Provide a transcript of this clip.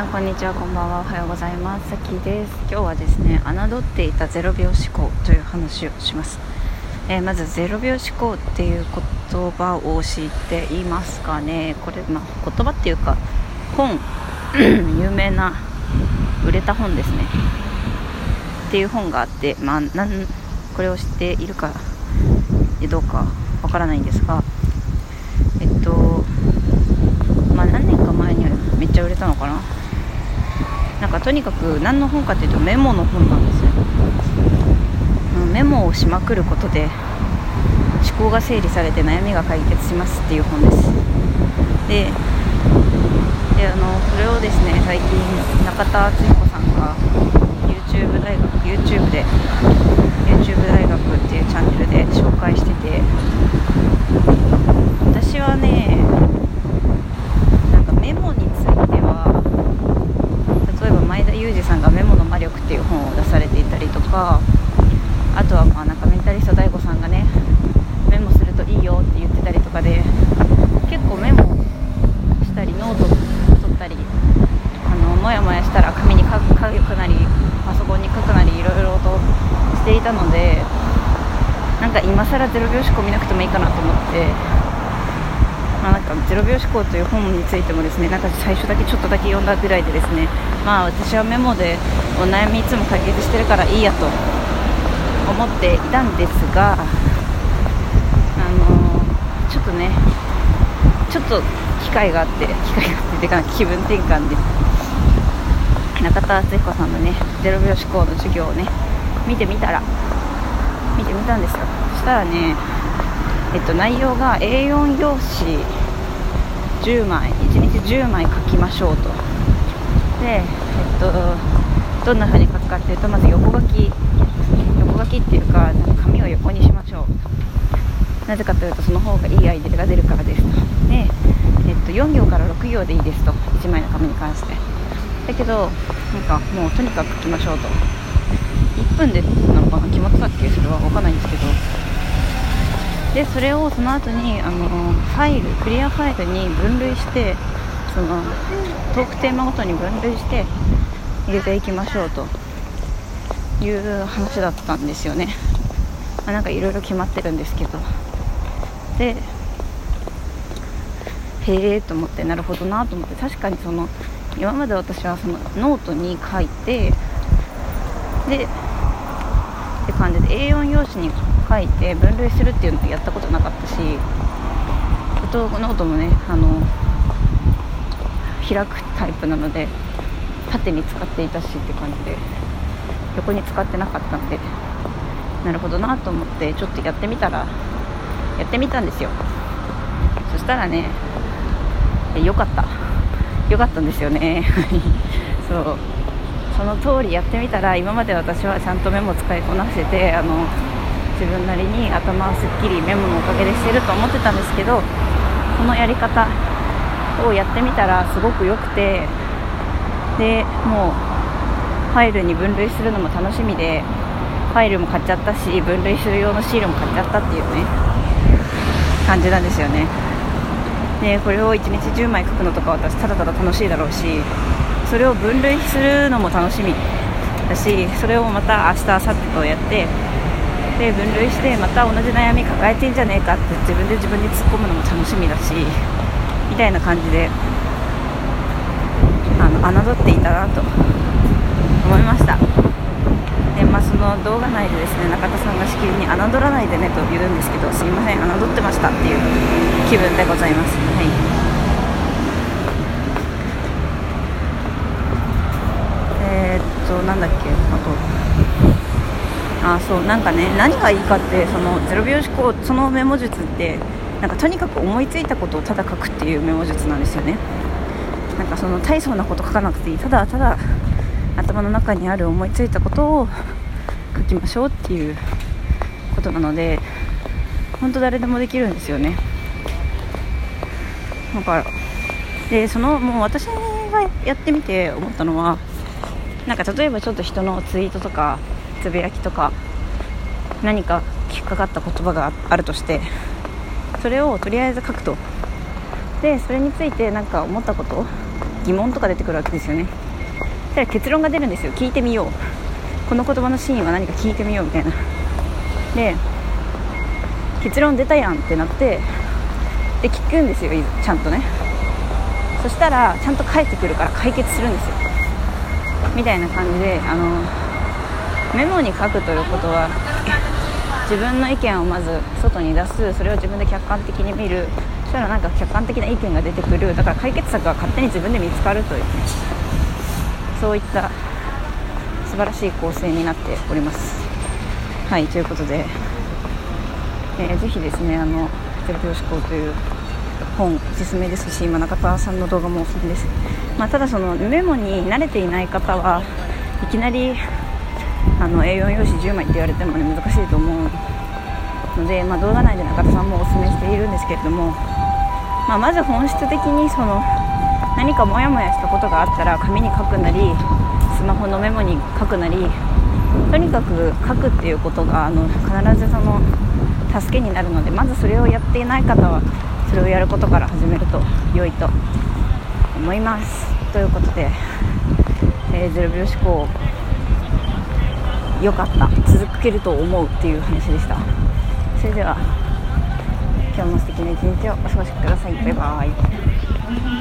さんこんにちは。こんばんは。おはようございます。さきです。今日はですね侮っていた0秒思考という話をします、えー、まず0秒思考っていう言葉を知っていますかね。これまあ、言葉っていうか本 有名な売れた本ですね。っていう本があってまあなんこれを知っているかどうかわからないんですがえっとまあ何年か前にはめっちゃ売れたのかな？かとにかく何の本かというとメモの本なんですよメモをしまくることで思考が整理されて悩みが解決しますっていう本です。でであのそれをですね最近中田敦彦さんが YouTube 大学 YouTube で YouTube 大学っていうチャンネルで紹介してて私はねなんかメモについては例えば前田裕二さんが「メモの魔力」っていう本を出されていたりとかあとはまあなんかメンタリスト DAIGO さんがねメモするといいよって言ってたりとかで結構メモしたりノート取ったりあのモヤモヤしたら紙に書くなりパソコンに書くなりいろいろとしていたのでなんか今更0秒思考見なくてもいいかなと思ってまあ、なんか0秒思考という本についてもですねなんか最初だけちょっとだけ読んだぐらいでですねまあ私はメモでお悩みいつも解決してるからいいやと思っていたんですがあのー、ちょっとねちょっと機会があって機会があっててか気分転換です中田敦彦さんのね0秒思考の授業をね見てみたら見てみたんですよ。そしたらねえっと、内容が A4 用紙10枚1日10枚書きましょうと。で、えっと、どんな風に書くかっていうとまず横書き横書きっていうか紙を横にしましょう。なぜかというとその方がいいアイデアが出るからですと。で、えっと、4行から6行でいいですと。1枚の紙に関して。だけどなんかもうとにかく書きましょうと。1分でなのかな決まってたっけ？それは分かんないんですけど。でそれをその後にあのファイルクリアファイルに分類してそのトークテーマごとに分類して入れていきましょうと。いう話だったんですよね、まあ、なんかいろいろ決まってるんですけど。でへえと思ってなるほどなと思って。確かにその今まで私はそのノートに書いてでって感じで A4 用紙に書いて分類するっていうのをやったことなかったしフォトノートもねあの開くタイプなので縦に使っていたしって感じで横に使ってなかったんでなるほどなと思ってちょっとやってみたらやってみたんですよ。そしたらね良かった。良かったんですよね。そう。その通りやってみたら今まで私はちゃんとメモ使いこなせてあの自分なりに頭をすっきりメモのおかげでしてると思ってたんですけどこのやり方をやってみたらすごく良くてでもうファイルに分類するのも楽しみでファイルも買っちゃったし分類する用のシールも買っちゃったっていうね感じなんですよね。でこれを1日10枚書くのとか私ただただ楽しいだろうしそれを分類するのも楽しみだしそれをまた明日明後日とやってで分類してまた同じ悩み抱えてんじゃねえかって自分で自分に突っ込むのも楽しみだしみたいな感じであの侮っていたなと思いましたで動画内でですね中田さんがしきりに侮らないでねと言うんですけどすいません侮ってましたっていう気分でございます。はい。え、っとなんだっけあと。あそうなんかね何がいいかってその0秒思考そのメモ術ってなんかとにかく思いついたことをただ書くっていうメモ術なんですよね。なんかその大層なこと書かなくていい。ただただ頭の中にある思いついたことを書きましょうっていうことなので本当誰でもできるんですよね。だからでそのもう私がやってみて思ったのはなんか例えばちょっと人のツイートとかつぶやきとか何か引っかかった言葉があるとしてそれをとりあえず書くと。でそれについて何か思ったこと疑問とか出てくるわけですよね。そしたら結論が出るんですよ。聞いてみよう。この言葉の真意は何か聞いてみようみたいな。で結論出たやんってなってで聞くんですよちゃんとね。そしたらちゃんと帰ってくるから解決するんですよ。みたいな感じであのメモに書くということは自分の意見をまず外に出す。それを自分で客観的に見る。そしたらなんか客観的な意見が出てくる。だから解決策が勝手に自分で見つかるというね。そういった素晴らしい構成になっております。はいということで、えー、ぜひですねあのゼロ秒思考という本おすすめですし今中田さんの動画もおすすめです、まあ、ただそのメモに慣れていない方はいきなりあの A4 用紙10枚って言われても、ね、難しいと思うので、まあ、動画内で中田さんもおすすめしているんですけれども、まあ、まず本質的にその何かモヤモヤしたことがあったら紙に書くなりスマホのメモに書くなりとにかく書くっていうことがあの必ずその助けになるのでまずそれをやっていない方はそれをやることから始めると良いと思います。ということで、え、0秒思考良かった。続けると思うっていう話でした。それでは今日も素敵な一日をお過ごしください。バイバイ。